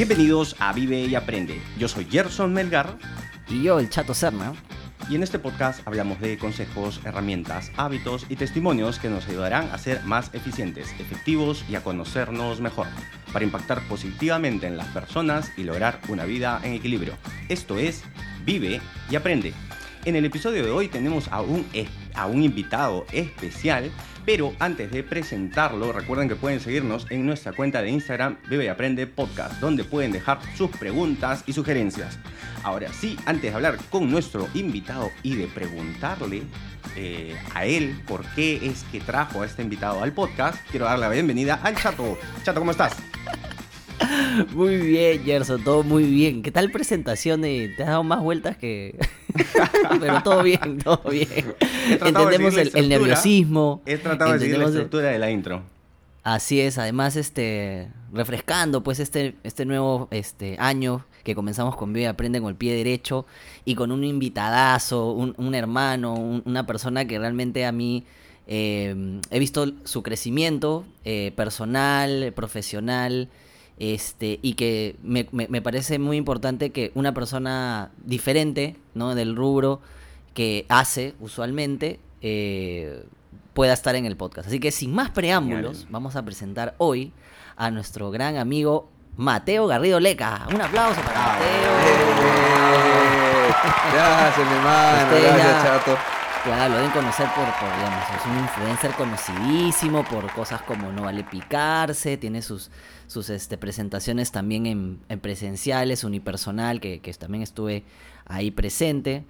Bienvenidos a Vive y Aprende. Yo soy Gerson Melgar. Y yo, el Chato Serna. Y en este podcast hablamos de consejos, herramientas, hábitos y testimonios que nos ayudarán a ser más eficientes, efectivos y a conocernos mejor, para impactar positivamente en las personas y lograr una vida en equilibrio. Esto es Vive y Aprende. En el episodio de hoy tenemos a un, a un invitado especial pero antes de presentarlo, recuerden que pueden seguirnos en nuestra cuenta de Instagram Vive y Aprende Podcast, donde pueden dejar sus preguntas y sugerencias. Ahora sí, antes de hablar con nuestro invitado y de preguntarle eh, a él por qué es que trajo a este invitado al podcast, quiero darle la bienvenida al Chato. Chato, ¿cómo estás? Muy bien, Gerson, todo muy bien. ¿Qué tal presentación? Te has dado más vueltas que... Pero todo bien, todo bien. Entendemos el, nerviosismo. He tratado de seguir la estructura de la intro. Así es, además, este, refrescando pues este, este nuevo este, año que comenzamos con Vive Aprende con el pie derecho y con un invitadazo, un, hermano, una persona que realmente a mí eh, he visto su crecimiento eh, personal, profesional, este, y que me, parece muy importante que una persona diferente ¿no? del rubro que hace usualmente eh, pueda estar en el podcast. Así que sin más preámbulos, vamos a presentar hoy a nuestro gran amigo Mateo Garrido Leca. Un aplauso para Mateo. Gracias, mi hermano. Gracias, chato. Claro, lo deben conocer por, por, digamos, es un influencer conocidísimo por cosas como No Vale Picarse, tiene sus, sus este, presentaciones también en, presenciales, unipersonal, que, que, también estuve ahí presente.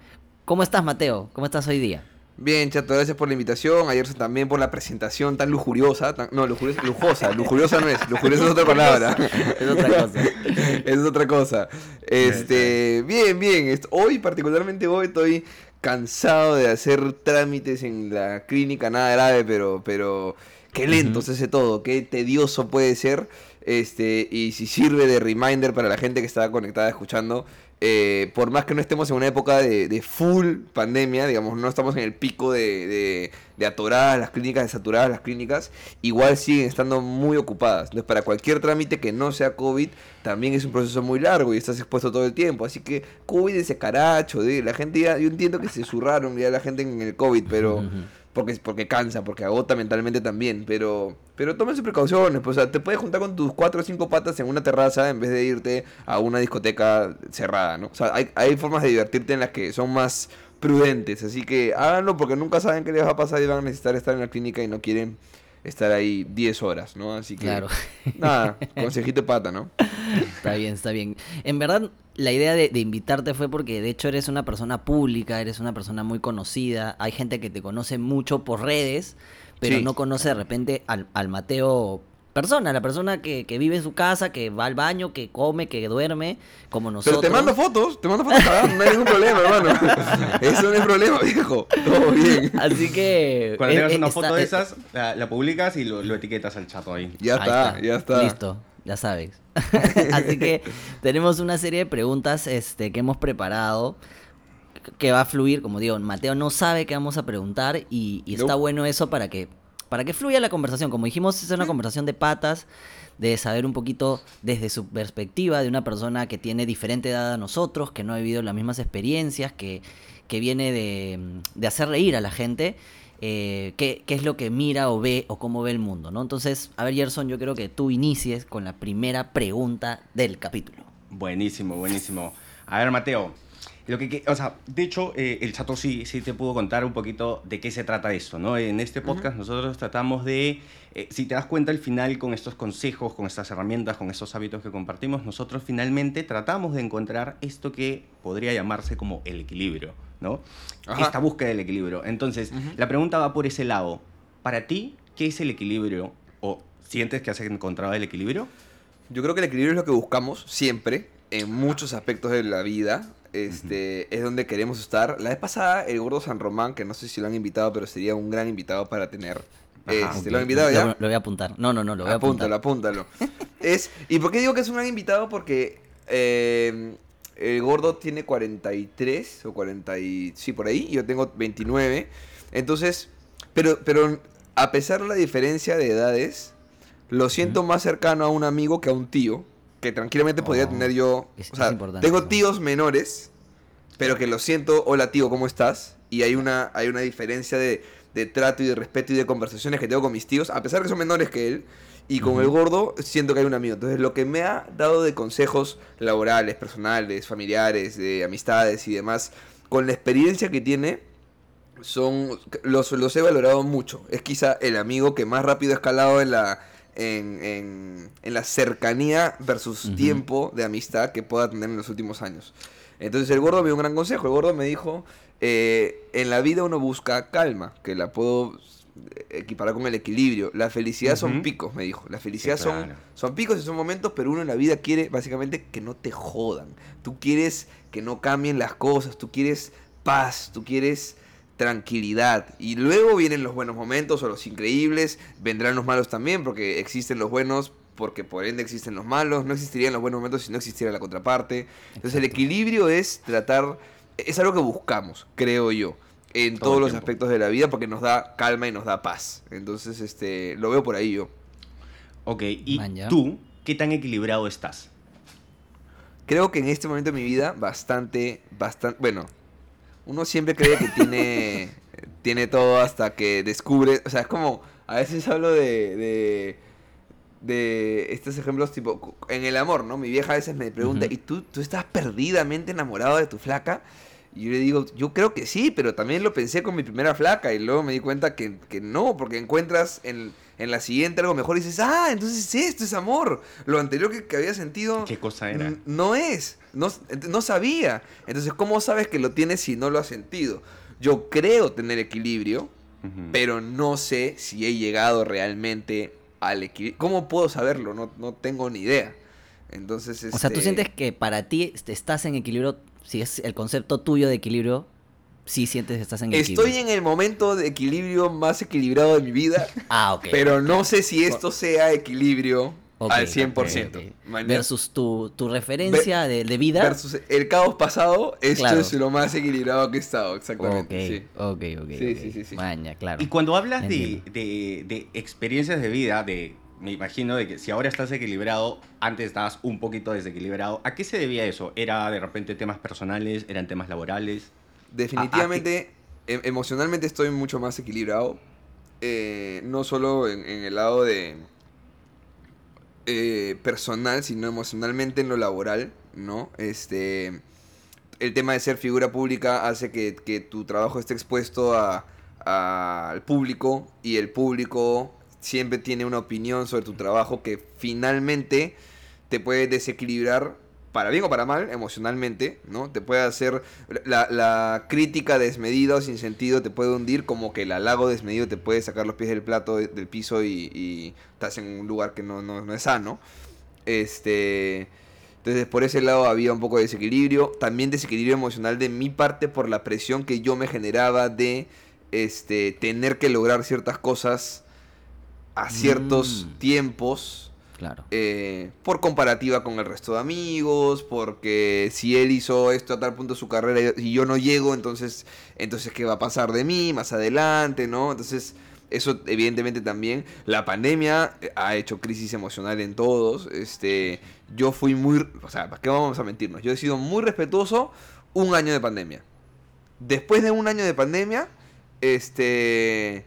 ¿Cómo estás, Mateo? ¿Cómo estás hoy día? Bien, chato, gracias por la invitación. Ayer también por la presentación tan lujuriosa. no, lujuriosa, lujosa. Lujuriosa no es. Lujuriosa es otra palabra. es otra cosa. es otra cosa. Este, bien, bien. Hoy, particularmente hoy, estoy cansado de hacer trámites en la clínica, nada grave, pero, pero qué lento se hace todo, qué tedioso puede ser. Este, y si sirve de reminder para la gente que está conectada escuchando, eh, por más que no estemos en una época de, full pandemia, digamos, no estamos en el pico de, de, atoradas las clínicas, de saturadas las clínicas, igual siguen estando muy ocupadas. Entonces, para cualquier trámite que no sea COVID, también es un proceso muy largo y estás expuesto todo el tiempo. Así que cuídense, caracho, la gente ya, yo entiendo que se zurraron ya la gente en el COVID, pero porque, porque cansa, porque agota mentalmente también, pero, pero tómense precauciones, pues, o sea, te puedes juntar con tus cuatro o cinco patas en una terraza en vez de irte a una discoteca cerrada, ¿no? O sea, hay, hay formas de divertirte en las que son más prudentes, así que háganlo porque nunca saben qué les va a pasar y van a necesitar estar en la clínica y no quieren estar ahí 10 horas, ¿no? Así que. Claro. Nada, consejito pata, ¿no? Está bien, está bien. En verdad, la idea de, invitarte fue porque de hecho eres una persona pública, eres una persona muy conocida. Hay gente que te conoce mucho por redes, pero no conoce de repente al, al Mateo persona, la persona que, que, vive en su casa, que va al baño, que come, que duerme, como nosotros. Pero te mando fotos, te mando fotos, no hay ningún problema, hermano. Eso no es problema, viejo. Todo bien. Así que. Cuando tengas una foto de esas, la, publicas y lo, etiquetas al chato ahí. Ya está, ya está. Listo, ya sabes. Así que tenemos una serie de preguntas este, que hemos preparado que va a fluir, como digo, Mateo no sabe qué vamos a preguntar y, está bueno eso para que para que fluya la conversación. Como dijimos, es una conversación de patas, de saber un poquito desde su perspectiva de una persona que tiene diferente edad a nosotros, que no ha vivido las mismas experiencias, que, que viene de, de hacer reír a la gente. Eh, qué, qué, es lo que mira o ve o cómo ve el mundo, ¿no? Entonces, a ver, Gerson, yo creo que tú inicies con la primera pregunta del capítulo. Buenísimo, buenísimo. A ver, Mateo, lo que, o sea, de hecho, eh, el chato sí, sí te pudo contar un poquito de qué se trata esto, ¿no? En este podcast nosotros tratamos de, eh, si te das cuenta al final con estos consejos, con estas herramientas, con estos hábitos que compartimos, nosotros finalmente tratamos de encontrar esto que podría llamarse como el equilibrio, ¿no? Esta búsqueda del equilibrio. Entonces, la pregunta va por ese lado. Para ti, ¿qué es el equilibrio? ¿O sientes que has encontrado el equilibrio? Yo creo que el equilibrio es lo que buscamos siempre en muchos aspectos de la vida este, es donde queremos estar. La vez pasada, el gordo San Román, que no sé si lo han invitado, pero sería un gran invitado para tener. Este, ¿Lo han invitado ya? Lo, voy a apuntar. No, no, no, lo voy a apuntar. Apúntalo, apúntalo. es, ¿Y por qué digo que es un gran invitado? Porque eh, el gordo tiene 43 o 40 y, sí, por ahí, yo tengo 29. Entonces, pero, pero a pesar de la diferencia de edades, lo siento más cercano a un amigo que a un tío. Que tranquilamente podría tener yo. es- o sea, tengo tíos menores, pero que lo siento, hola tío, ¿cómo estás? Y hay una, hay una diferencia de, de trato y de respeto y de conversaciones que tengo con mis tíos, a pesar que son menores que él. Y con el gordo siento que hay un amigo. Entonces, lo que me ha dado de consejos laborales, personales, familiares, de amistades y demás, con la experiencia que tiene, son los, los he valorado mucho. Es quizá el amigo que más rápido ha escalado en la, en, en- en la cercanía versus tiempo de amistad que pueda tener en los últimos años. Entonces el gordo me dio un gran consejo. El gordo me dijo, eh, en la vida uno busca calma, que la puedo equiparar con el equilibrio. La felicidad son picos, me dijo. La felicidad Sí, son, son picos y son momentos, pero uno en la vida quiere básicamente que no te jodan. Tú quieres que no cambien las cosas, tú quieres paz, tú quieres tranquilidad. Y luego vienen los buenos momentos o los increíbles, vendrán los malos también, porque existen los buenos, porque por ende existen los malos, no existirían los buenos momentos si no existiera la contraparte. Entonces el equilibrio es tratar, es algo que buscamos, creo yo, en Todo todos los aspectos de la vida, porque nos da calma y nos da paz. Entonces, este, lo veo por ahí yo. Ok, y tú, ¿qué tan equilibrado estás? Creo que en este momento de mi vida, bastante, bastante, bueno, uno siempre cree que tiene, tiene todo hasta que descubre, o sea, es como, a veces hablo de, de, de estos ejemplos tipo, en el amor, ¿no? Mi vieja a veces me pregunta. ¿y tú, tú estás perdidamente enamorado de tu flaca? Y yo le digo, yo creo que sí, pero también lo pensé con mi primera flaca y luego me di cuenta que, que no, porque encuentras en, en la siguiente algo mejor y dices, ah, entonces esto es amor. Lo anterior que, que había sentido ¿Qué cosa era? No es, no, no sabía. Entonces, ¿cómo sabes que lo tienes si no lo has sentido? Yo creo tener equilibrio, pero no sé si he llegado realmente al equilibrio. ¿Cómo puedo saberlo? No, no tengo ni idea. Entonces, O sea, tú este, sientes que para ti est- estás en equilibrio, si es el concepto tuyo de equilibrio, sí sientes que estás en equilibrio. Estoy en el momento de equilibrio más equilibrado de mi vida, Ah, ok. pero no sé si esto sea equilibrio Ok, al 100%. ok, ok. ¿mañas? Versus tu, tu referencia de, de vida. Versus el caos pasado, esto Claro. es lo más equilibrado que he estado, Ok, exactamente. sí. ok, ok. Sí, sí, sí, sí. Maña, claro. Y cuando hablas de, de- de experiencias de vida, de, me imagino de que si ahora estás equilibrado, antes estabas un poquito desequilibrado, ¿a qué se debía eso? ¿Era de repente temas personales? ¿Eran temas laborales? Definitivamente, em- emocionalmente estoy mucho más equilibrado. eh, no solo en, en el lado de eh, personal, sino emocionalmente en lo laboral, ¿no? Este, el tema de ser figura pública hace que, que tu trabajo esté expuesto a- al público y el público siempre tiene una opinión sobre tu trabajo que finalmente te puede desequilibrar para bien o para mal emocionalmente, ¿no? Te puede hacer la, la crítica desmedida o sin sentido te puede hundir como que el halago desmedido te puede sacar los pies del plato del piso y, y estás en un lugar que no, no, no es sano. Este, entonces por ese lado había un poco de desequilibrio, también desequilibrio emocional de mi parte por la presión que yo me generaba de este tener que lograr ciertas cosas a ciertos Mm. tiempos Claro. eh, por comparativa con el resto de amigos, porque si él hizo esto a tal punto de su carrera y yo no llego, entonces, entonces ¿qué va a pasar de mí más adelante, no? Entonces, eso evidentemente también, la pandemia eh, ha hecho crisis emocional en todos, este, yo fui muy, o sea, ¿para qué vamos a mentirnos? Yo he sido muy respetuoso un año de pandemia. Después de un año de pandemia, este,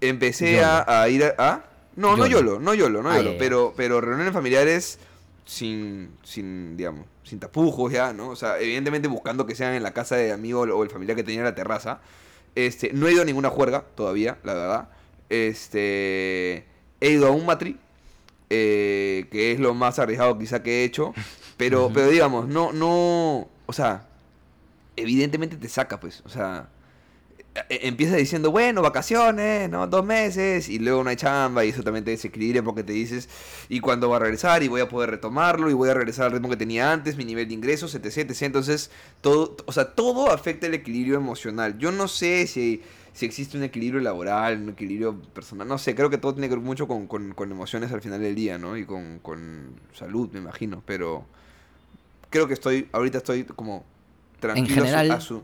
empecé a, a ir a... ¿ah? No, no YOLO. No YOLO, no Ah, YOLO, pero, pero reuniones familiares sin, sin, digamos, sin tapujos ya, ¿no? O sea, evidentemente buscando que sean en la casa de amigo o el familiar que tenía en la terraza. Este, no he ido a ninguna juerga todavía, la verdad. Este, he ido a un matri, eh, que es lo más arriesgado quizá que he hecho, pero, pero digamos, no, no, o sea, evidentemente te saca, pues, o sea, empieza diciendo, bueno, vacaciones, ¿no? Dos meses, y luego no hay chamba, y eso también te desequilibra porque te dices, ¿y cuándo va a regresar? Y voy a poder retomarlo, y voy a regresar al ritmo que tenía antes, mi nivel de ingresos, etc, etc. Entonces, todo, o sea, todo afecta el equilibrio emocional. Yo no sé si, si existe un equilibrio laboral, un equilibrio personal, no sé, creo que todo tiene que ver mucho con, con- con emociones al final del día, ¿no? Y con, con salud, me imagino, pero creo que estoy, ahorita estoy como tranquilo su- general- a su...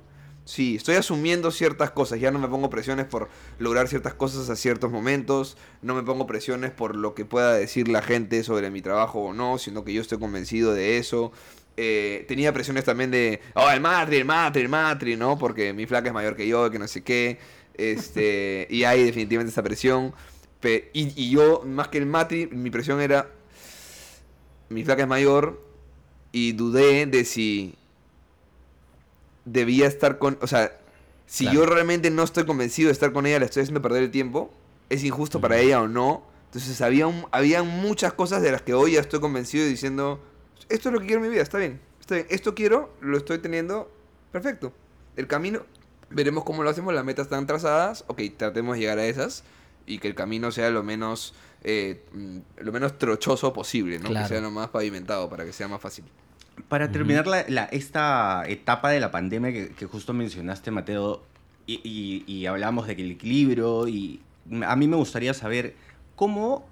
Sí, estoy asumiendo ciertas cosas. Ya no me pongo presiones por lograr ciertas cosas a ciertos momentos. No me pongo presiones por lo que pueda decir la gente sobre mi trabajo o no, sino que yo estoy convencido de eso. Eh, tenía presiones también de, oh, el matri, el matri, el matri, ¿no? Porque mi flaca es mayor que yo, que no sé qué. Este, y hay definitivamente esa presión. y, y yo, más que el matri, mi presión era, mi flaca es mayor y dudé de si debía estar con. O sea, si yo realmente no estoy convencido de estar con ella, le estoy haciendo perder el tiempo, es injusto para ella o no. Entonces había, había muchas cosas de las que hoy ya estoy convencido diciendo, esto es lo que quiero en mi vida, está bien, está bien, esto quiero, lo estoy teniendo, perfecto. El camino, veremos cómo lo hacemos, las metas están trazadas, ok, tratemos de llegar a esas y que el camino sea lo menos, eh, mm, lo menos trochoso posible, ¿no? Que sea lo más pavimentado para que sea más fácil. Para terminar la, esta etapa de la pandemia que, justo mencionaste, Mateo, y, hablamos de que el equilibrio, y a mí me gustaría saber cómo,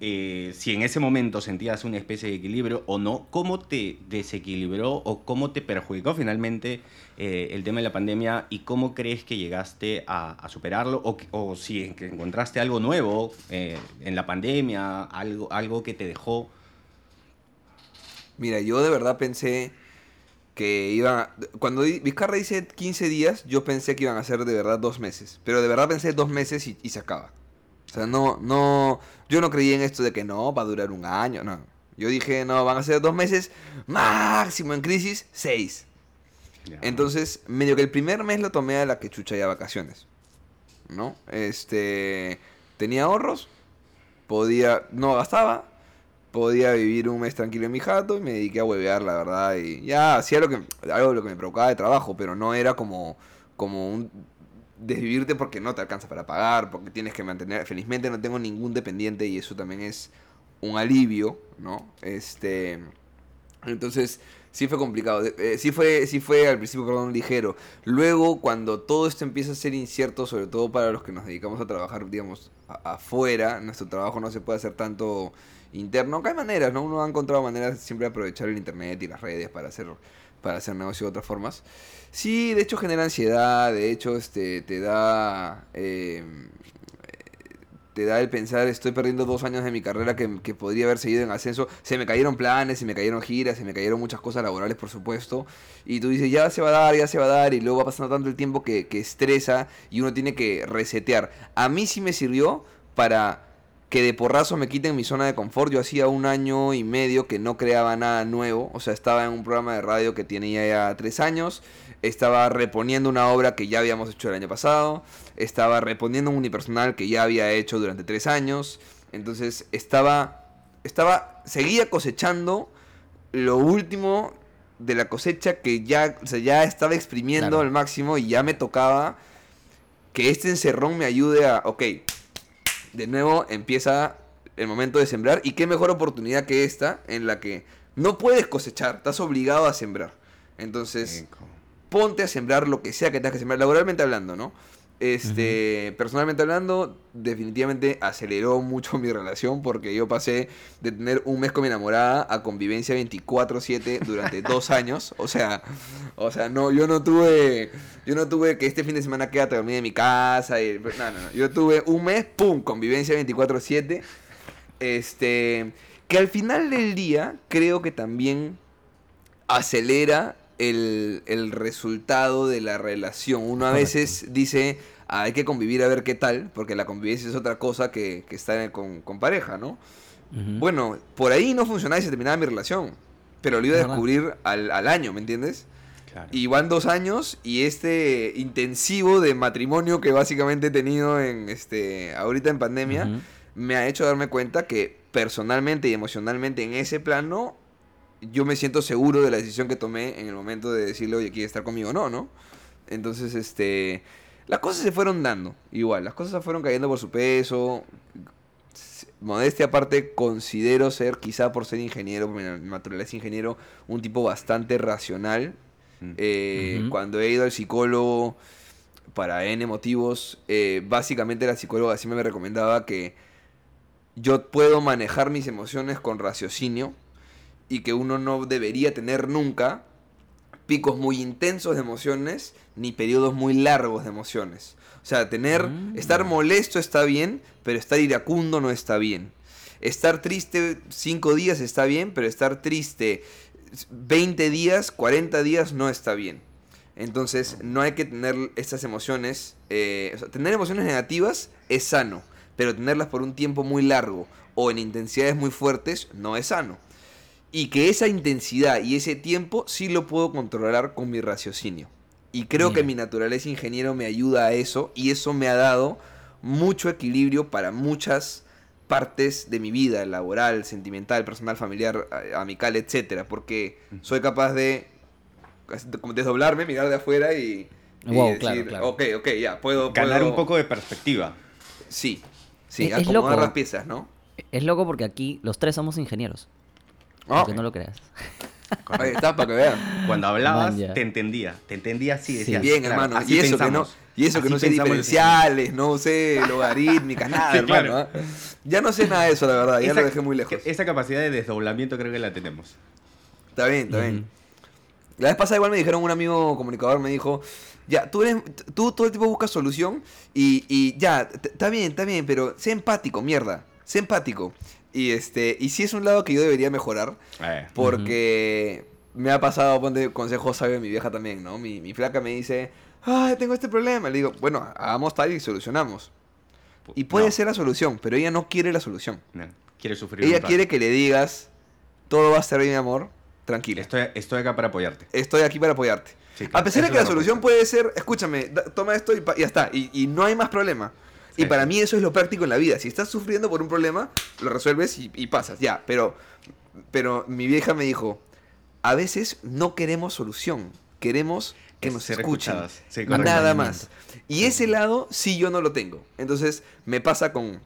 eh, si en ese momento sentías una especie de equilibrio o no, cómo te desequilibró o cómo te perjudicó finalmente eh, el tema de la pandemia y cómo crees que llegaste a, superarlo o, o, si encontraste algo nuevo eh, en la pandemia, algo, algo que te dejó Mira, yo de verdad pensé que iban Cuando Vizcarra dice 15 días, yo pensé que iban a ser de verdad dos meses. Pero de verdad pensé dos meses y, se acaba. O sea, no, no... Yo no creí en esto de que no, va a durar un año, no. Yo dije, no, van a ser dos meses, máximo en crisis, seis. Entonces, medio que el primer mes lo tomé a la que chucha ya vacaciones. ¿No? Este... Tenía ahorros, podía... No gastaba, podía vivir un mes tranquilo en mi jato y me dediqué a huevear, la verdad. Y ya hacía lo que, algo lo que me provocaba de trabajo, pero no era como, como un desvivirte porque no te alcanza para pagar, porque tienes que mantener. Felizmente no tengo ningún dependiente y eso también es un alivio, ¿no? Este. Entonces, sí fue complicado. Eh, sí, fue, sí fue al principio, perdón, ligero. Luego, cuando todo esto empieza a ser incierto, sobre todo para los que nos dedicamos a trabajar, digamos, afuera, nuestro trabajo no se puede hacer tanto interno, aunque hay maneras, ¿no? Uno ha encontrado maneras siempre de aprovechar el internet y las redes para hacer, para hacer negocio de otras formas. Sí, de hecho genera ansiedad, de hecho este, te da... Eh, te da el pensar, estoy perdiendo dos años de mi carrera que, podría haber seguido en ascenso. Se me cayeron planes, se me cayeron giras, se me cayeron muchas cosas laborales, por supuesto. Y tú dices, ya se va a dar, ya se va a dar, y luego va pasando tanto el tiempo que, que estresa y uno tiene que resetear. A mí sí me sirvió para que de porrazo me quiten mi zona de confort. Yo hacía un año y medio que no creaba nada nuevo. O sea, estaba en un programa de radio que tenía ya tres años. Estaba reponiendo una obra que ya habíamos hecho el año pasado. Estaba reponiendo un unipersonal que ya había hecho durante tres años. Entonces estaba. Estaba. Seguía cosechando lo último de la cosecha que ya, o sea, ya estaba exprimiendo al máximo y ya me tocaba que este encerrón me ayude a. Ok de nuevo empieza el momento de sembrar. Y qué mejor oportunidad que esta, en la que no puedes cosechar, estás obligado a sembrar. Entonces, ponte a sembrar lo que sea que tengas que sembrar, laboralmente hablando, ¿no? Este, personalmente hablando, definitivamente aceleró mucho mi relación porque yo pasé de tener un mes con mi enamorada a convivencia 24/7 durante dos años. O sea, o sea, no, yo no tuve, yo no tuve que este fin de semana quédate dormir en mi casa. Y, no, no, no. Yo tuve un mes, pum, convivencia 24/7. Este, que al final del día creo que también acelera el, resultado de la relación. Uno a veces dice, ah, hay que convivir a ver qué tal, porque la convivencia es otra cosa que, que estar con, pareja, ¿no? Bueno, por ahí no funcionaba y se terminaba mi relación, pero lo iba a descubrir al, año, ¿me entiendes? Y van dos años y este intensivo de matrimonio que básicamente he tenido en este ahorita en pandemia me ha hecho darme cuenta que personalmente y emocionalmente en ese plano yo me siento seguro de la decisión que tomé en el momento de decirle, oye, ¿quiere estar conmigo o no, no? Entonces, este, las cosas se fueron dando, igual, las cosas fueron cayendo por su peso. Modestia aparte, considero ser, quizá por ser ingeniero, por mi naturaleza ingeniero, un tipo bastante racional. Mm. Eh, cuando he ido al psicólogo para N motivos, eh, básicamente la psicóloga siempre me recomendaba que yo puedo manejar mis emociones con raciocinio y que uno no debería tener nunca, picos muy intensos de emociones ni periodos muy largos de emociones. O sea, tener, Mm. estar molesto está bien, pero estar iracundo no está bien. Estar triste 5 días está bien, pero estar triste 20 días, 40 días no está bien. Entonces, no hay que tener estas emociones. eh, o sea, tener emociones negativas es sano, pero tenerlas por un tiempo muy largo o en intensidades muy fuertes no es sano. Y que esa intensidad y ese tiempo sí lo puedo controlar con mi raciocinio. Y creo que mi naturaleza ingeniero me ayuda a eso y eso me ha dado mucho equilibrio para muchas partes de mi vida, laboral, sentimental, personal, familiar, amical, etcétera, porque soy capaz de desdoblarme, mirar de afuera y, y Wow, decir, claro, claro. ok, ok, ya, puedo, Ganar puedo- un poco de perspecta. Sí, sí, Es- es acomodar loco. las piezas, ¿no? Es loco porque aquí los tres somos ingenieros. Aunque no lo creas. ahí está, para que vean. Cuando hablabas, Man, te entendía. Te entendía así. Sí. Decías, Bien, claro, hermano. así Y eso, que no, y eso que no sé diferenciales, no sé logarítmicas, nada, Sí, hermano. claro. ¿ah? Ya no sé nada de eso, la verdad. Ya Esa- lo dejé muy lejos. Esa capacidad de desdoblamiento creo que la tenemos. Está bien, está bien. La vez pasada igual me dijeron, un amigo comunicador me dijo, ya, tú, eres, tú todo el tiempo buscas solución y, y ya, está bien, está bien, pero sé empático, mierda, sé empático. Y este y sí es un lado que yo debería mejorar, Eh, porque me ha pasado, ponte consejo sabio de mi vieja también, ¿no? Mi, mi flaca me dice, ay, tengo este problema. Le digo, bueno, hagamos tal y solucionamos. Y puede no, ser la solución, pero ella no quiere la solución. no, quiere sufrir. Ella quiere que le digas, todo va a estar bien, mi amor, tranquila. Estoy, estoy acá para apoyarte. Estoy aquí para apoyarte. Sí, claro, a pesar de que la solución puede ser, escúchame, da- toma esto y pa- ya está, y, y no hay más problema. Y para mí eso es lo práctico en la vida. Si estás sufriendo por un problema, lo resuelves y, y pasas, ya. Pero, pero mi vieja me dijo, a veces no queremos solución, queremos que nos escuchen. Sí, nada más. Y ese lado sí yo no lo tengo. Entonces me pasa con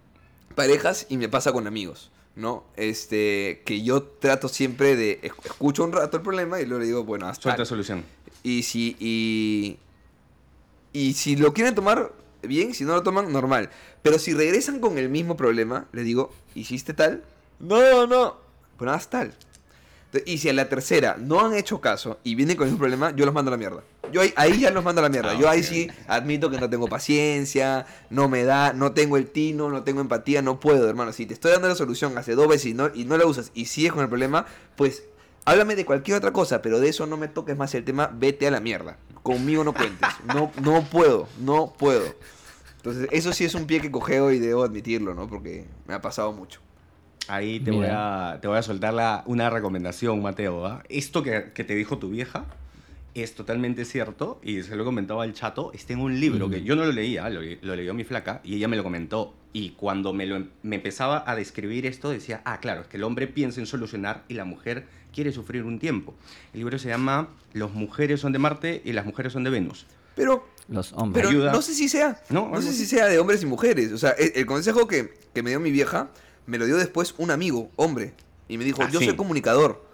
parejas y me pasa con amigos. ¿No? Este, que yo trato siempre de esc- escucho un rato el problema y luego le digo, bueno, hasta Suelta solución. y si, y, y si lo quieren tomar, bien, si no lo toman, normal. Pero si regresan con el mismo problema, les digo, ¿hiciste tal? No, no. Bueno, haz tal. Entonces, Y si a la tercera no han hecho caso y vienen con el mismo problema, yo los mando a la mierda. Yo ahí, ahí ya los mando a la mierda. Ah, yo ahí sí admito que no tengo paciencia, no me da, no tengo el tino, no tengo empatía, no puedo, hermano. Si te estoy dando la solución hace dos veces y no, y no la usas y sigues con el problema, pues háblame de cualquier otra cosa, pero de eso no me toques más el tema, vete a la mierda. Conmigo no cuentes. No, no puedo, no puedo. Entonces, eso sí es un pie que cogeo y debo admitirlo, ¿no? Porque me ha pasado mucho. Ahí te voy, a, te voy a soltar la- una recomendación, Mateo. Esto que, que te dijo tu vieja es totalmente cierto y se lo comentaba al chato. Está en un libro que yo no lo leía, lo, lo leyó mi flaca y ella me lo comentó. Y cuando me, lo, me empezaba a describir esto, decía, ah, claro, es que el hombre piensa en solucionar y la mujer quiere sufrir un tiempo. El libro se llama Los mujeres son de Marte y las mujeres son de Venus. Pero Los hombres. Pero Ayuda. no sé si sea. No, sé si sea de hombres y mujeres. O sea, el, el consejo que, que me dio mi vieja me lo dio después un amigo, hombre. Y me dijo, Ah, yo sí. soy comunicador.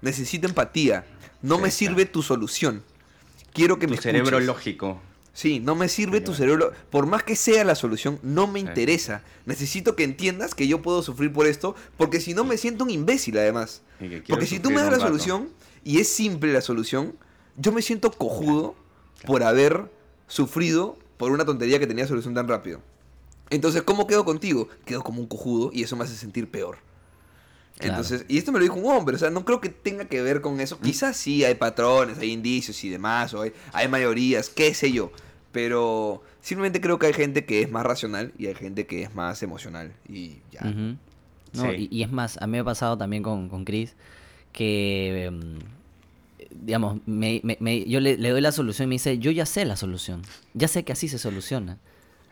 Necesito empatía. No Sí, me sirve tu solución. Quiero que Tu me cerebro escuches". lógico. Sí, no me sirve tu cerebro. Por más que sea la solución, no me interesa. Necesito que entiendas que yo puedo sufrir por esto, porque si no me siento un imbécil además. Porque si tú me das la solución y es simple la solución, yo me siento cojudo por haber sufrido por una tontería que tenía solución tan rápido. Entonces, ¿cómo quedo contigo? Quedo como un cojudo y eso me hace sentir peor. Claro. Entonces, y esto me lo dijo un hombre, o sea, no creo que tenga que ver con eso. Quizás sí hay patrones, hay indicios y demás, o hay, hay mayorías, qué sé yo. Pero simplemente creo que hay gente que es más racional y hay gente que es más emocional. Y ya. No, Sí. y, y es más, a mí me ha pasado también con, con Chris que, em, digamos, me- me- me- yo le, le doy la solución y me dice, yo ya sé la solución, ya sé que así se soluciona.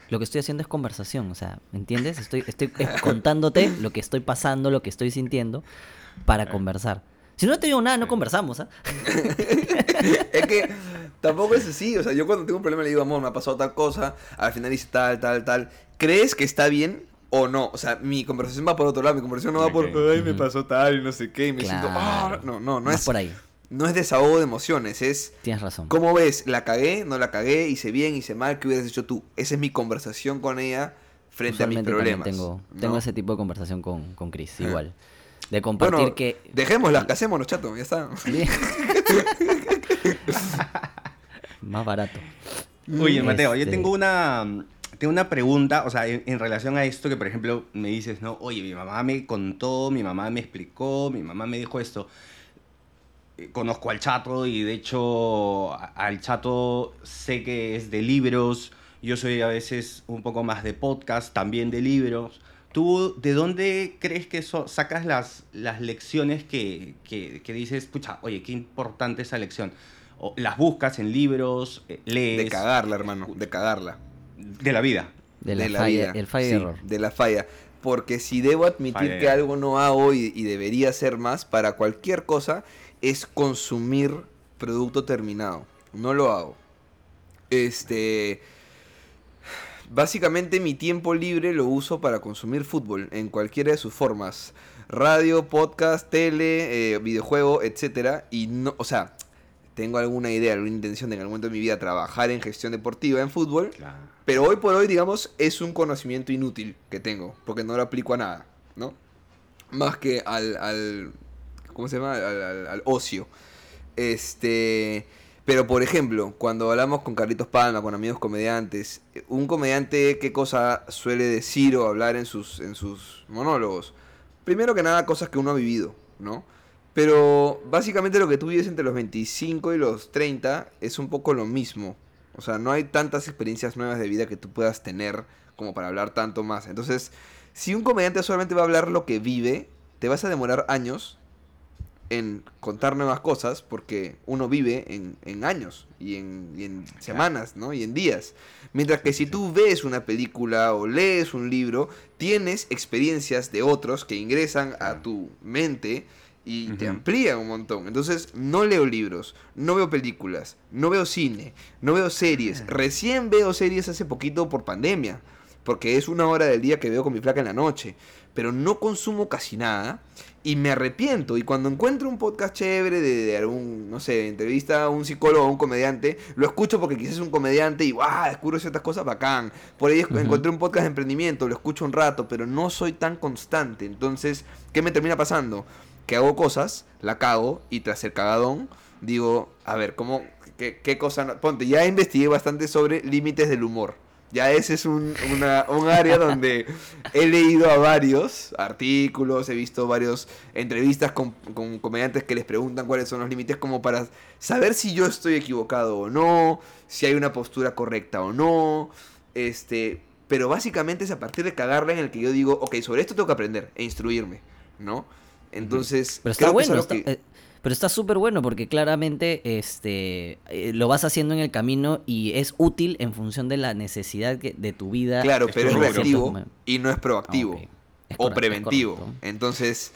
Lo que estoy haciendo es conversación, o sea, ¿me entiendes? Estoy, estoy es contándote lo que estoy pasando, lo que estoy sintiendo, para conversar. Si no te digo nada, no conversamos, ¿ah? es que tampoco es así. O sea, yo cuando tengo un problema le digo, amor, me ha pasado tal cosa. Al final dice tal, tal, tal. ¿Crees que está bien o no? O sea, mi conversación va por otro lado. Mi conversación no va por, Ok. ay, me pasó tal y no sé qué. Y me siento, ah, no, no, no Más es, por ahí, no es desahogo de emociones. Es, tienes razón. ¿cómo ves? ¿La cagué? ¿No la cagué? ¿Hice bien? ¿Hice mal? ¿Qué hubieras hecho tú? Esa es mi conversación con ella frente a mis Usualmente problemas. Tengo, ¿no? tengo ese tipo de conversación con, con Chris, igual. De compartir Bueno, que... dejémosla, casémonos, chato, ya está. Bien. Más barato. Oye, Mateo, yo Este- tengo una, tengo una pregunta, o sea, en, en relación a esto que, por ejemplo, me dices, ¿no? Oye, mi mamá me contó, mi mamá me explicó, mi mamá me dijo esto. Conozco al chato y de hecho a- al chato sé que es de libros, yo soy a veces un poco más de podcast, también de libros. ¿Tú de dónde crees que eso, sacas las, las lecciones que, que, que dices, pucha, oye, qué importante esa lección? O las buscas en libros, eh, lees. De cagarla, hermano, de cagarla. De la vida. De la, falla, el fallo y Sí, error. De la falla. Porque si debo admitir Falla que algo no hago y, y debería ser más para cualquier cosa, es consumir producto terminado. No lo hago. Este. Básicamente mi tiempo libre lo uso para consumir fútbol en cualquiera de sus formas. Radio, podcast, tele, eh, videojuego, etcétera. Y no, o sea, tengo alguna idea, alguna intención de en algún momento de mi vida trabajar en gestión deportiva en fútbol. Pero hoy por hoy, digamos, es un conocimiento inútil que tengo, porque no lo aplico a nada, ¿no? Más que al, al ¿cómo se llama? Al, ocio. Este, pero por ejemplo, cuando hablamos con Carlitos Palma, con amigos comediantes, un comediante, ¿qué cosa suele decir o hablar en sus, en sus monólogos? Primero que nada, cosas que uno ha vivido, ¿no? Pero básicamente lo que tú vives entre los 25 y los 30 es un poco lo mismo. O sea, no hay tantas experiencias nuevas de vida que tú puedas tener como para hablar tanto más. Entonces, si un comediante solamente va a hablar lo que vive, te vas a demorar años en contar nuevas cosas porque uno vive en, en años y en, y en semanas, ¿no? Y en días. Mientras que si tú ves una película o lees un libro, tienes experiencias de otros que ingresan a tu mente y te amplían un montón. Entonces, no leo libros, no veo películas, no veo cine, no veo series. Recién veo series hace poquito por pandemia, porque es una hora del día que veo con mi flaca en la noche. Pero no consumo casi nada y me arrepiento. Y cuando encuentro un podcast chévere de, de algún, no sé, entrevista a un psicólogo o a un comediante, lo escucho porque quizás es un comediante y ¡guau! descubro ciertas cosas bacán. Por ahí encontré un podcast de emprendimiento, lo escucho un rato, pero no soy tan constante. Entonces, ¿qué me termina pasando? Que hago cosas, la cago y tras el cagadón digo, a ver, ¿cómo, qué, qué cosa? no- Ponte, ya investigué bastante sobre límites del humor. Ya ese es un, una- un área donde he leído a varios artículos, he visto varias entrevistas con, con comediantes que les preguntan cuáles son los límites como para saber si yo estoy equivocado o no, si hay una postura correcta o no. Este, pero básicamente es a partir de cagarla en el que yo digo, ok, sobre esto tengo que aprender e instruirme, ¿no? Entonces, Pero está que bueno, está- eh, pero está súper bueno porque claramente este eh, lo vas haciendo en el camino y es útil en función de la necesidad que- de tu vida. Claro, pero es reactivo y no es proactivo. Ah. Es o preventivo. Entonces,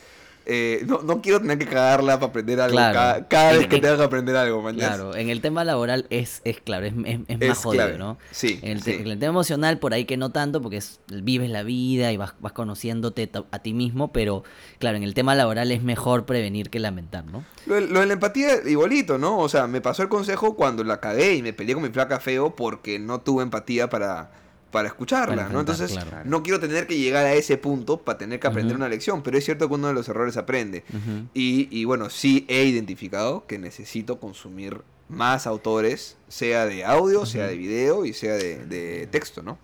eh, no, no quiero tener que cagarla para aprender algo Claro. cada, vez que en- tenga que aprender algo, man. Claro, en el tema laboral es, es claro, es, es- es Es más jodido, clave. ¿no? Sí, En el, te- sí. en el tema emocional, por ahí que no tanto, porque es- vives la vida y vas, vas conociéndote a ti mismo, pero claro, en el tema laboral es mejor prevenir que lamentar, ¿no? Lo, lo de la empatía, igualito, ¿no? O sea, me pasó el consejo cuando la cagué y me peleé con mi flaca feo porque no tuve empatía para, para escucharla, Para ¿no? Entonces, claro. no quiero tener que llegar a ese punto para tener que aprender una lección, pero es cierto que uno de los errores aprende. Y, y bueno, sí he identificado que necesito consumir más autores, sea de audio, sea de video y sea de, de texto, ¿no?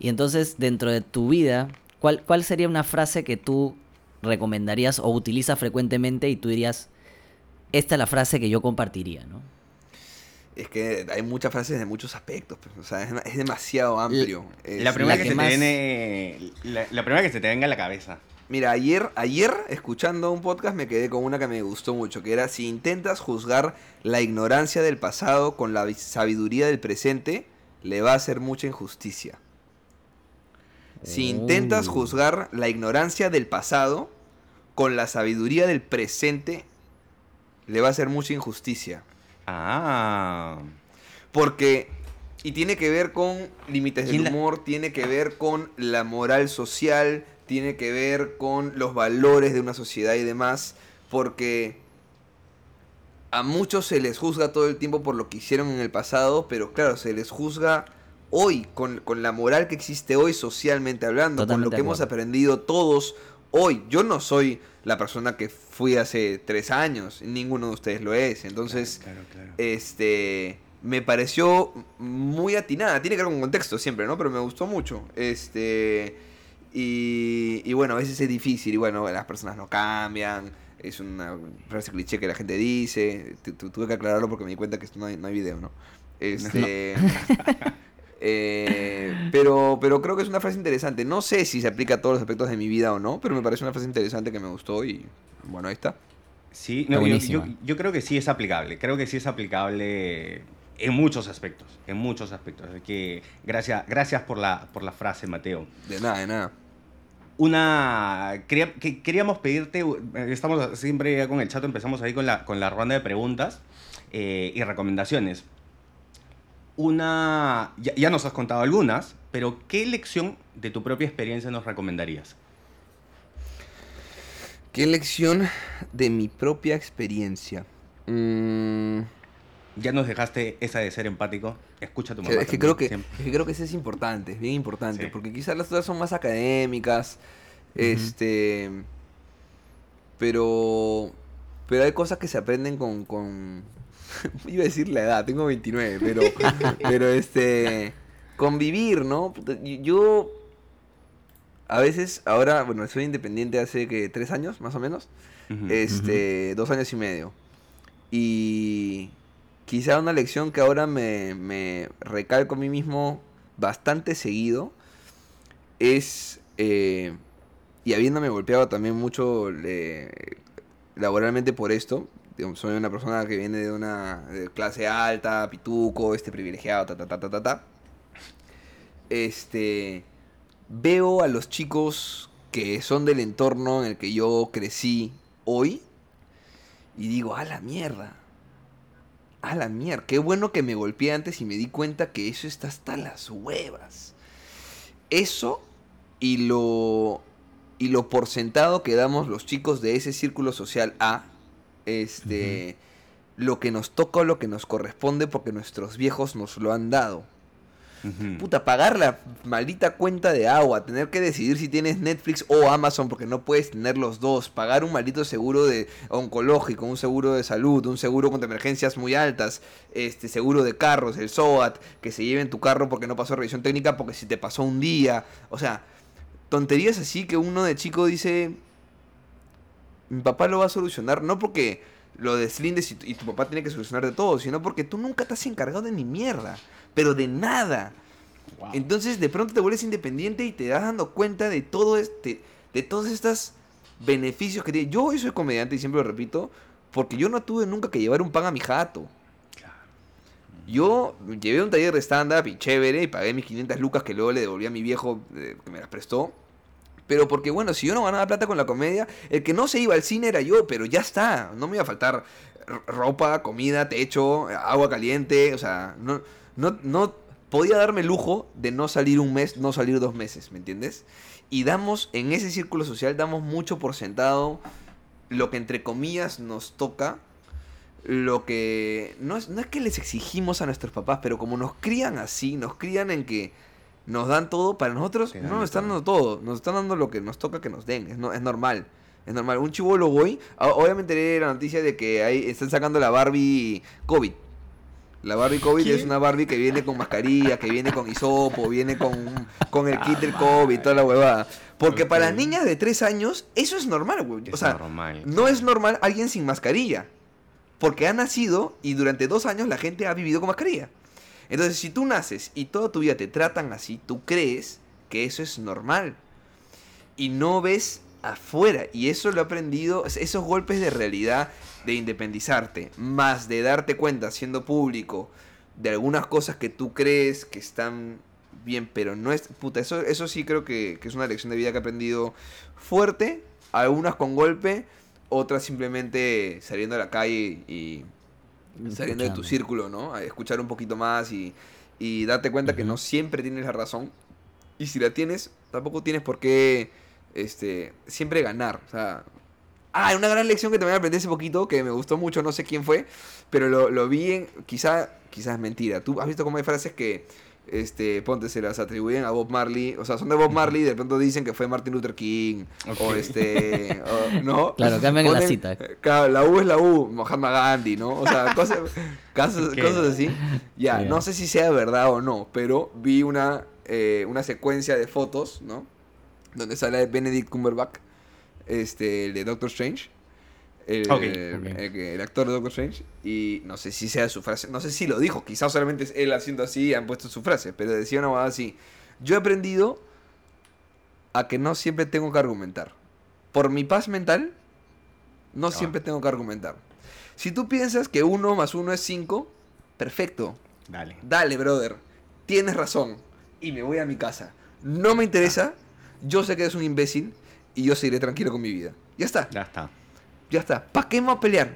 Y entonces, dentro de tu vida, ¿cuál, ¿cuál sería una frase que tú recomendarías o utilizas frecuentemente y tú dirías, esta es la frase que yo compartiría, ¿no? Es que hay muchas frases de muchos aspectos, pues, o sea, es, es demasiado amplio. Es- La primera la que, más-. La, la primera que se te venga a la cabeza. Mira, ayer, ayer, escuchando un podcast, me quedé con una que me gustó mucho, que era, si intentas juzgar la ignorancia del pasado con la sabiduría del presente, le va a hacer mucha injusticia. Si intentas Oh. juzgar la ignorancia del pasado con la sabiduría del presente, le va a hacer mucha injusticia. Ah. Porque, y tiene que ver con límites del ¿Quién la- humor, tiene que ver con la moral social, tiene que ver con los valores de una sociedad y demás, porque a muchos se les juzga todo el tiempo por lo que hicieron en el pasado, pero claro, se les juzga hoy, con, con la moral que existe hoy socialmente hablando, con lo que hemos aprendido todos hoy. Yo no soy la persona que fui hace tres años, ninguno de ustedes lo es. Entonces, Claro, claro. este, me pareció muy atinada. Tiene que ver con contexto siempre, ¿no? Pero me gustó mucho. Este, y, y bueno, a veces es difícil y bueno, las personas no cambian. Es una frase cliché que la gente dice. Tu- tu- tuve que aclararlo porque me di cuenta que esto no hay, no hay video, ¿no? Este, eh, pero, pero creo que es una frase interesante. No sé si se aplica a todos los aspectos de mi vida o no, pero me parece una frase interesante que me gustó y bueno, ahí está. Sí, no, yo, buenísima. yo- yo creo que sí es aplicable. Creo que sí es aplicable en muchos aspectos. En muchos aspectos. Así que gracias, gracias por la, por la frase, Mateo. De nada, de nada. Una. quería- que- queríamos pedirte. Estamos siempre ya con el chat, empezamos ahí con la, con la ronda de preguntas eh, y recomendaciones. Una. Ya, ya nos has contado algunas, pero ¿qué lección de tu propia experiencia nos recomendarías? ¿Qué lección de mi propia experiencia? Mm, Ya nos dejaste esa de ser empático. Escucha a tu mamá. es, que también, creo que, es que creo que eso es importante, es bien importante, Sí. porque quizás las otras son más académicas, este, pero, pero hay cosas que se aprenden con, con, iba a decir la edad, tengo 29, pero, pero este, convivir, ¿no? Yo, a veces, ahora, bueno, soy independiente hace que tres años, más o menos, este, dos años y medio. Y quizá una lección que ahora me, me recalco a mí mismo bastante seguido es, eh, y habiéndome golpeado también mucho le- laboralmente por esto, soy una persona que viene de una clase alta, pituco, este privilegiado, ta, ta, ta, ta, ta, ta. Este, veo a los chicos que son del entorno en el que yo crecí hoy y digo, a la mierda. A la mierda. Qué bueno que me golpeé antes y me di cuenta que eso está hasta las huevas. Eso y lo y lo por sentado que damos los chicos de ese círculo social A, este, lo que nos toca o lo que nos corresponde porque nuestros viejos nos lo han dado. Puta, pagar la maldita cuenta de agua, tener que decidir si tienes Netflix o Amazon porque no puedes tener los dos, pagar un maldito seguro de oncológico, un seguro de salud, un seguro contra emergencias muy altas, este seguro de carros, el SOAT, que se lleve en tu carro porque no pasó revisión técnica porque si te pasó un día, o sea, tonterías así que uno de chico dice, mi papá lo va a solucionar, no porque lo deslindes y, tu- y tu papá tiene que solucionar de todo, sino porque tú nunca te has encargado de ni mierda, pero de nada. Wow. Entonces de pronto te vuelves independiente y te das dando cuenta de todo este, de todos estos beneficios que tiene. Yo hoy soy comediante y siempre lo repito, porque yo no tuve nunca que llevar un pan a mi jato. Claro. Yo llevé un taller de stand-up y chévere y pagué mis 500 lucas que luego le devolví a mi viejo eh, que me las prestó. Pero porque bueno, si yo no ganaba plata con la comedia, el que no se iba al cine era yo, pero ya está. No me iba a faltar ropa, comida, techo, agua caliente. O sea, no, no, no podía darme el lujo de no salir un mes, no salir dos meses, ¿me entiendes? Y damos, en ese círculo social, damos mucho por sentado lo que entre comillas nos toca lo que no es, no es que les exigimos a nuestros papás, pero como nos crían así, nos crían en que nos dan todo, para nosotros no nos están dando todo, nos están dando lo que nos toca que nos den, es, no, es normal. Es normal. Un chivolo hoy, a- obviamente leí la noticia de que ahí están sacando la Barbie COVID. La Barbie COVID ¿Qué? es una Barbie que viene con mascarilla, que viene con hisopo, viene con, con el kit del COVID, toda la huevada. Porque Ok. para niñas de 3 años, eso es normal, güey. O sea, normal. no es normal alguien sin mascarilla. Porque ha nacido y durante dos años la gente ha vivido con mascarilla. Entonces, si tú naces y toda tu vida te tratan así, tú crees que eso es normal. Y no ves afuera. Y eso lo he aprendido, es- esos golpes de realidad de independizarte, más de darte cuenta siendo público de algunas cosas que tú crees que están bien, pero no es... Puta, eso, eso sí creo que, que es una lección de vida que he aprendido fuerte, algunas con golpe, otras simplemente saliendo a la calle y saliendo de tu círculo, ¿no? A escuchar un poquito más y, y darte cuenta que no siempre tienes la razón. Y si la tienes, tampoco tienes por qué este, siempre ganar. O sea, ah, una gran lección que también aprendí hace poquito, que me gustó mucho, no sé quién fue, pero lo, lo vi en, quizá, quizás es mentira. Tú has visto cómo hay frases que este, ponte, se las atribuyen a Bob Marley, o sea, son de Bob Marley y de pronto dicen que fue Martin Luther King, o este, o- ¿no? Claro, cambian la cita. Claro, la U es la U, Mahatma Gandhi, ¿no? O sea, cosas, cosas, así. Ya, no sé si sea verdad o no, pero vi una, eh, una secuencia de fotos, ¿no? Donde sale Benedict Cumberbatch, este, el de Doctor Strange. El, Ok, el- ok. el que- el actor de Doctor Strange. Y no sé si sea su frase, no sé si lo dijo, quizás solamente es él haciendo así han puesto su frase, pero decía una cosa así. Yo he aprendido a que no siempre tengo que argumentar. Por mi paz mental, no siempre tengo que argumentar. Si tú piensas que uno más uno es 5, perfecto. Dale. Dale, brother. Tienes razón. Y me voy a mi casa. No me interesa. Yo sé que eres un imbécil. Y yo seguiré tranquilo con mi vida. Ya está. Ya está. Ya está. ¿Para qué me voy a pelear?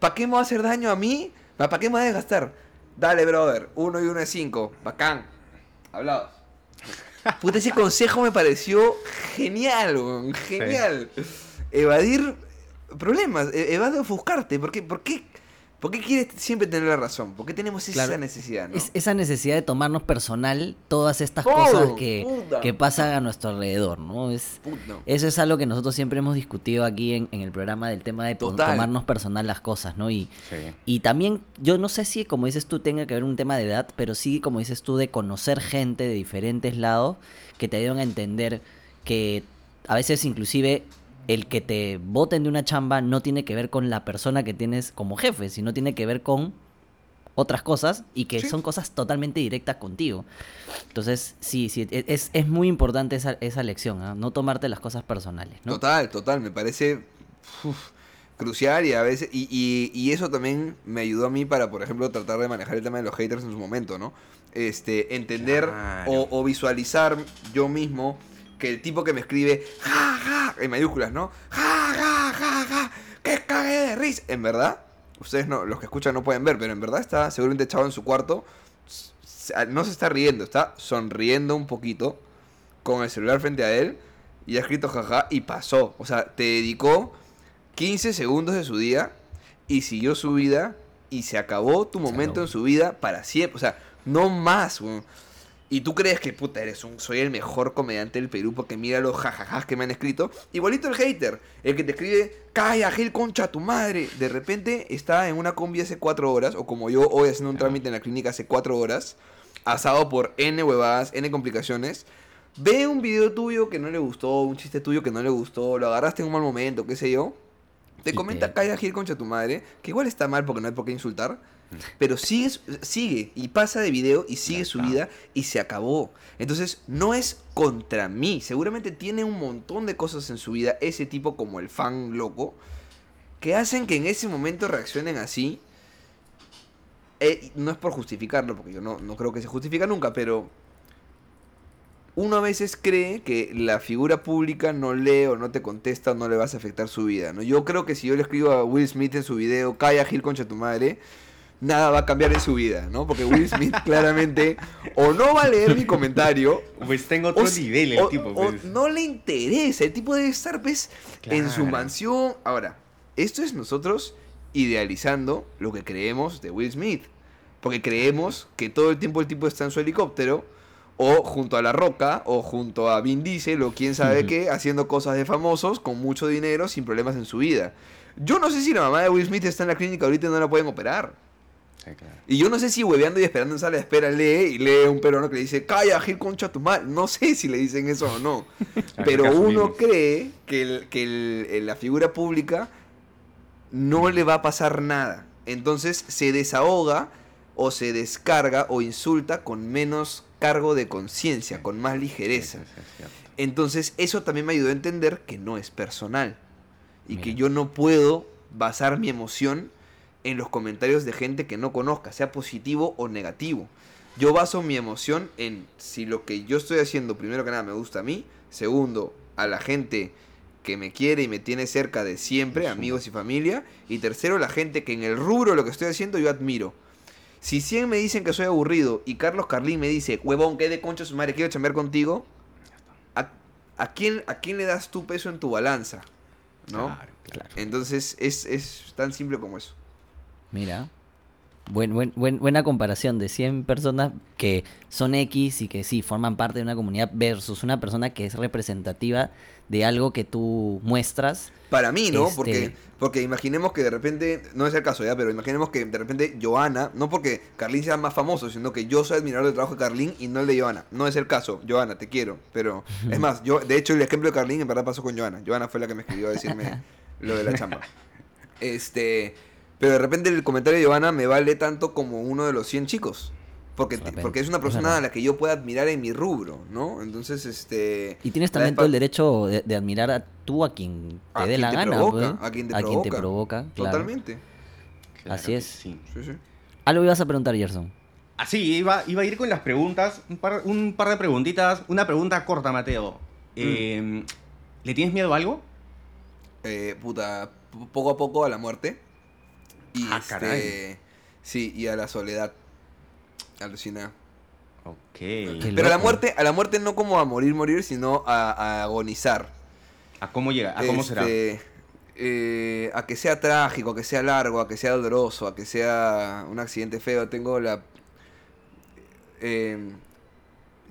¿Para qué me va a hacer daño a mí? ¿Para qué me va a desgastar? Dale, brother. Uno y uno es cinco. Bacán. Hablados. Puta, ese consejo me pareció genial, weón, Genial. Evadir problemas. e- Evade ofuscarte. ¿Por qué, por, qué, ¿Por qué quieres siempre tener la razón? ¿Por qué tenemos esa Claro. necesidad, no? Es- esa necesidad de tomarnos personal todas estas cosas que, que pasan a nuestro alrededor, ¿no? Es, eso es algo que nosotros siempre hemos discutido aquí en, en el programa del tema de Total. tomarnos personal las cosas, ¿no? Y, Sí. y también, yo no sé si, como dices tú, tenga que ver un tema de edad, pero sí, como dices tú, de conocer gente de diferentes lados que te ayudan a entender que a veces inclusive el que te voten de una chamba no tiene que ver con la persona que tienes como jefe, sino tiene que ver con otras cosas y que Sí. son cosas totalmente directas contigo. Entonces, sí, sí, e- es, es muy importante esa, esa lección, ¿ah? no tomarte las cosas personales, ¿no? Total, total, me parece uf, crucial y a veces y, y- y eso también me ayudó a mí para, por ejemplo, tratar de manejar el tema de los haters en su momento, ¿no? Este, entender Claro. o, o visualizar yo mismo que el tipo que me escribe ja, ja, en mayúsculas, ¿no? Ja, ja, ja, ja, que cague de risa. En verdad, ustedes no, los que escuchan no pueden ver, pero en verdad está seguramente echado en su cuarto. No se está riendo, está sonriendo un poquito con el celular frente a él y ha escrito jaja y pasó. O sea, te dedicó 15 segundos de su día y siguió su vida y se acabó tu momento en su vida para siempre. O sea, no más, weón. Y tú crees que, puta, eres un, soy el mejor comediante del Perú porque mira los jajajas que me han escrito. Igualito el hater, el que te escribe, calla, Gil, concha tu madre. De repente está en una combi hace cuatro horas, o como yo hoy haciendo un trámite en la clínica hace cuatro horas, asado por N huevadas, N complicaciones. Ve un video tuyo que no le gustó, un chiste tuyo que no le gustó, lo agarraste en un mal momento, qué sé yo. Te comenta Calla Gil concha tu madre, que igual está mal porque no hay por qué insultar, pero sigue, sigue y pasa de video y sigue su vida y se acabó. Entonces, no es contra mí, seguramente tiene un montón de cosas en su vida, ese tipo como el fan loco, que hacen que en ese momento reaccionen así. Eh, no es por justificarlo, porque yo no, no creo que se justifica nunca, pero uno a veces cree que la figura pública no lee o no te contesta o no le vas a afectar su vida, ¿no? Yo creo que si yo le escribo a Will Smith en su video, calla Gil concha tu madre, nada va a cambiar en su vida, ¿no? Porque Will Smith claramente o no va a leer mi comentario Pues tengo otro o, nivel el o- tipo. o pues. no le interesa, el tipo debe estar pues, en su mansión. Ahora, esto es nosotros idealizando lo que creemos de Will Smith. Porque creemos que todo el tiempo el tipo está en su helicóptero, o junto a La Roca, o junto a Vin Diesel, o quién sabe qué, haciendo cosas de famosos, con mucho dinero, sin problemas en su vida. Yo no sé si la mamá de Will Smith está en la clínica ahorita y no la pueden operar. Sí, claro. Y yo no sé si hueveando y esperando en sala de espera lee y lee un peruano que le dice, calla, Gil concha tu madre. No sé si le dicen eso o no. Pero que uno cree que, el- que el- el- la figura pública no le va a pasar nada. Entonces se desahoga o se descarga o insulta con menos cargo de conciencia, con más ligereza. Sí. Entonces eso también me ayudó a entender que no es personal. Y que Mira. yo no puedo basar mi emoción en los comentarios de gente que no conozca, sea positivo o negativo. Yo baso mi emoción en si lo que yo estoy haciendo, primero que nada, me gusta a mí. Segundo, a la gente que me quiere y me tiene cerca de siempre, amigos y familia. Y tercero, la gente que en el rubro de lo que estoy haciendo yo admiro. Si 100 me dicen que soy aburrido y Carlos Carlín me dice, huevón, que de concha su madre, quiero chambear contigo, ¿a, a quién, ¿a quién le das tu peso en tu balanza? ¿no? Claro, claro. Entonces es, es tan simple como eso. Mira. Buen, buen, buen- buena comparación de 100 personas que son X y que sí, forman parte de una comunidad versus una persona que es representativa de algo que tú muestras. Para mí, ¿no? Este- Porque, porque imaginemos que de repente, no es el caso ya, pero imaginemos que de repente Joana, no porque Carlín sea más famoso, sino que yo soy admirador del trabajo de Carlín y no el de Joana. No es el caso, Joana, te quiero. Pero, es más, yo, de hecho, el ejemplo de Carlín en verdad pasó con Joana. Joana fue la que me escribió a decirme lo de la chamba. Este, pero de repente el comentario de Joana me vale tanto como uno de los 100 chicos. Porque, porque es una persona a la que yo pueda admirar en mi rubro, ¿no? Entonces, este... Y tienes también todo el derecho de, de admirar a tú a quien te A dé quien la te gana. provoca, pues. a quien te a quien te provoca. provoca. claro. Totalmente. Claro Así es. sí. Sí, sí. Algo ibas a preguntar, Gerson. Así, iba, iba a ir con las preguntas, un par, un par de preguntitas. Una pregunta corta, Mateo. Eh, ¿Le tienes miedo a algo? eh, puta, poco a poco a la muerte. Y Ah, este, caray. sí, y a la soledad. Alucina. Ok. Qué Pero a la muerte, a la muerte no como a morir, morir, sino a, a agonizar. ¿A cómo llega? ¿A cómo será? Este, eh, a que sea trágico, a que sea largo, a que sea doloroso, a que sea un accidente feo. Tengo la. eh,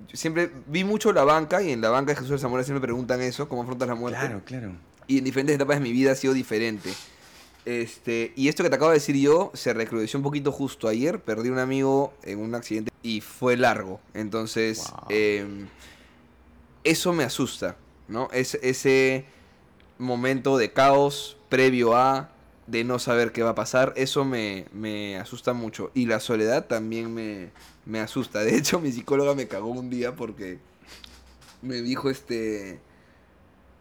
yo siempre vi mucho la banca y en la banca de Jesús de Zamora siempre me preguntan eso, cómo afrontas la muerte. Claro, claro. Y en diferentes etapas de mi vida ha sido diferente. Este, y esto que te acabo de decir yo se recrudeció un poquito justo ayer. Perdí un amigo en un accidente y fue largo. Entonces, Wow. em, eso me asusta, ¿no? Es, ese momento de caos previo a, de no saber qué va a pasar, eso me, me asusta mucho. Y la soledad también me, me asusta. De hecho, mi psicóloga me cagó un día porque me dijo este...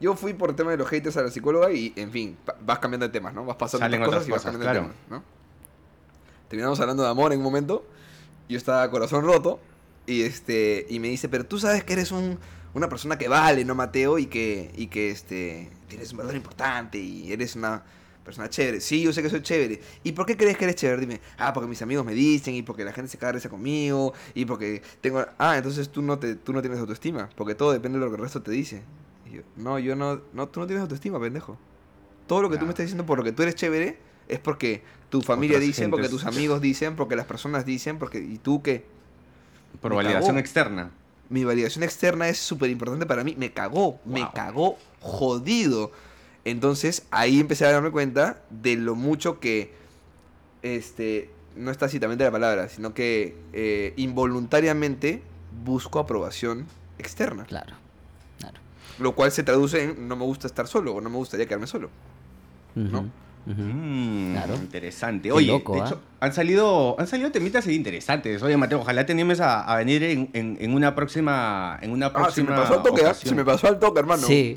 Yo fui por el tema de los haters a la psicóloga y, en fin, vas cambiando de temas, ¿no? Vas pasando Salen otras cosas y vas cambiando claro. de temas, ¿no? Terminamos hablando de amor en un momento. Yo estaba corazón roto y este y me dice, pero tú sabes que eres un, una persona que vale, ¿no, Mateo? Y que, y que este, tienes un valor importante y eres una persona chévere. Sí, yo sé que soy chévere. ¿Y por qué crees que eres chévere? Dime, ah, porque mis amigos me dicen y porque la gente se caga risa conmigo y porque tengo... Ah, entonces tú no, te, tú no tienes autoestima, porque todo depende de lo que el resto te dice. Yo, no, yo no, no, tú no tienes autoestima, pendejo. Todo lo que tú me estás diciendo por lo que tú eres chévere es porque tu familia Otras dice, porque tus amigos dicen, porque las personas dicen, porque... ¿Y tú qué? Por Me validación cagó. externa. mi validación externa es súper importante para mí. Me cagó, me cagó jodido. Entonces ahí empecé a darme cuenta de lo mucho que, este, no está citamente la palabra, sino que eh, involuntariamente busco aprobación externa. Claro. Lo cual se traduce en no me gusta estar solo o no me gustaría quedarme solo. ¿no? Ujú, ujú. Mm, Claro. Interesante. Oye, loco, de ¿ah? hecho, han salido, han salido temitas interesantes. Oye, Mateo, ojalá te animes a, a venir en, en- en una próxima, en una Ah, se me próxima pasó al toque, ¿ah? ocasión. Se me pasó al toque, hermano. Sí.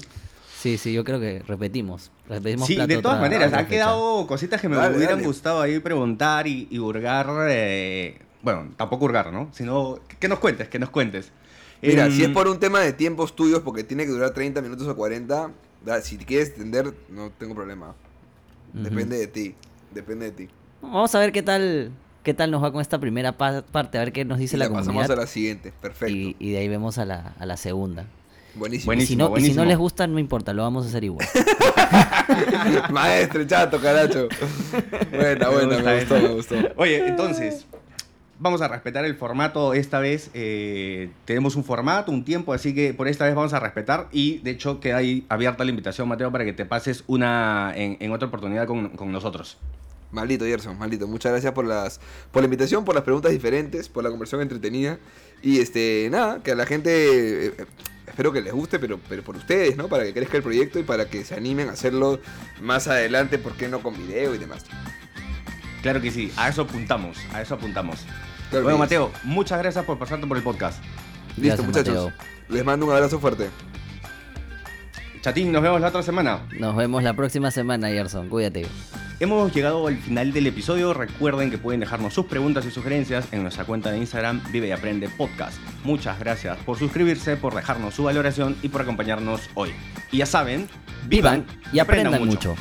Sí, sí, yo creo que repetimos. Repetimos Sí, plato de todas otra- maneras, han quedado cositas que me Dale, hubieran dale. gustado ahí preguntar y, y hurgar. eh, bueno, tampoco hurgar, ¿no? Sino que nos cuentes, que nos cuentes. Mira, si es por un tema de tiempos tuyos, porque tiene que durar 30 minutos o 40, da- si te quieres extender, no tengo problema. Depende de ti. Depende de ti. Vamos a ver qué tal, qué tal nos va con esta primera pa- parte, a ver qué nos dice Y la, la pasamos comunidad. a la siguiente. Perfecto. y, y de ahí vemos a la, a la segunda. Buenísimo. Y si, Buenísimo, no, y si no buenísimo. les gusta, no importa, lo vamos a hacer igual. Maestro, chato, caracho. Buena, Me buena, gusta me gustó, me gustó. Oye, entonces, vamos a respetar el formato esta vez. eh, tenemos un formato, un tiempo, así que por esta vez vamos a respetar. Y de hecho, queda ahí abierta la invitación, Mateo, para que te pases una en, en otra oportunidad con, con nosotros. Maldito, Gerson, maldito. Muchas gracias por las por la invitación, por las preguntas diferentes, por la conversación entretenida. Y este, nada, que a la gente eh, eh, espero que les guste, pero, pero por ustedes, ¿no? Para que crezca el proyecto y para que se animen a hacerlo más adelante, ¿por qué no con video y demás? Claro que sí, a eso apuntamos, a eso apuntamos. Claro bueno, Mateo, muchas gracias por pasarte por el podcast. Listo, Gracias, muchachos. Mateo. Les mando un abrazo fuerte. Chatín, nos vemos la otra semana. Nos vemos la próxima semana, Gerson. Cuídate. Hemos llegado al final del episodio. Recuerden que pueden dejarnos sus preguntas y sugerencias en nuestra cuenta de Instagram Vive y Aprende Podcast. Muchas gracias por suscribirse, por dejarnos su valoración y por acompañarnos hoy. Y ya saben, Vivan y aprendan mucho.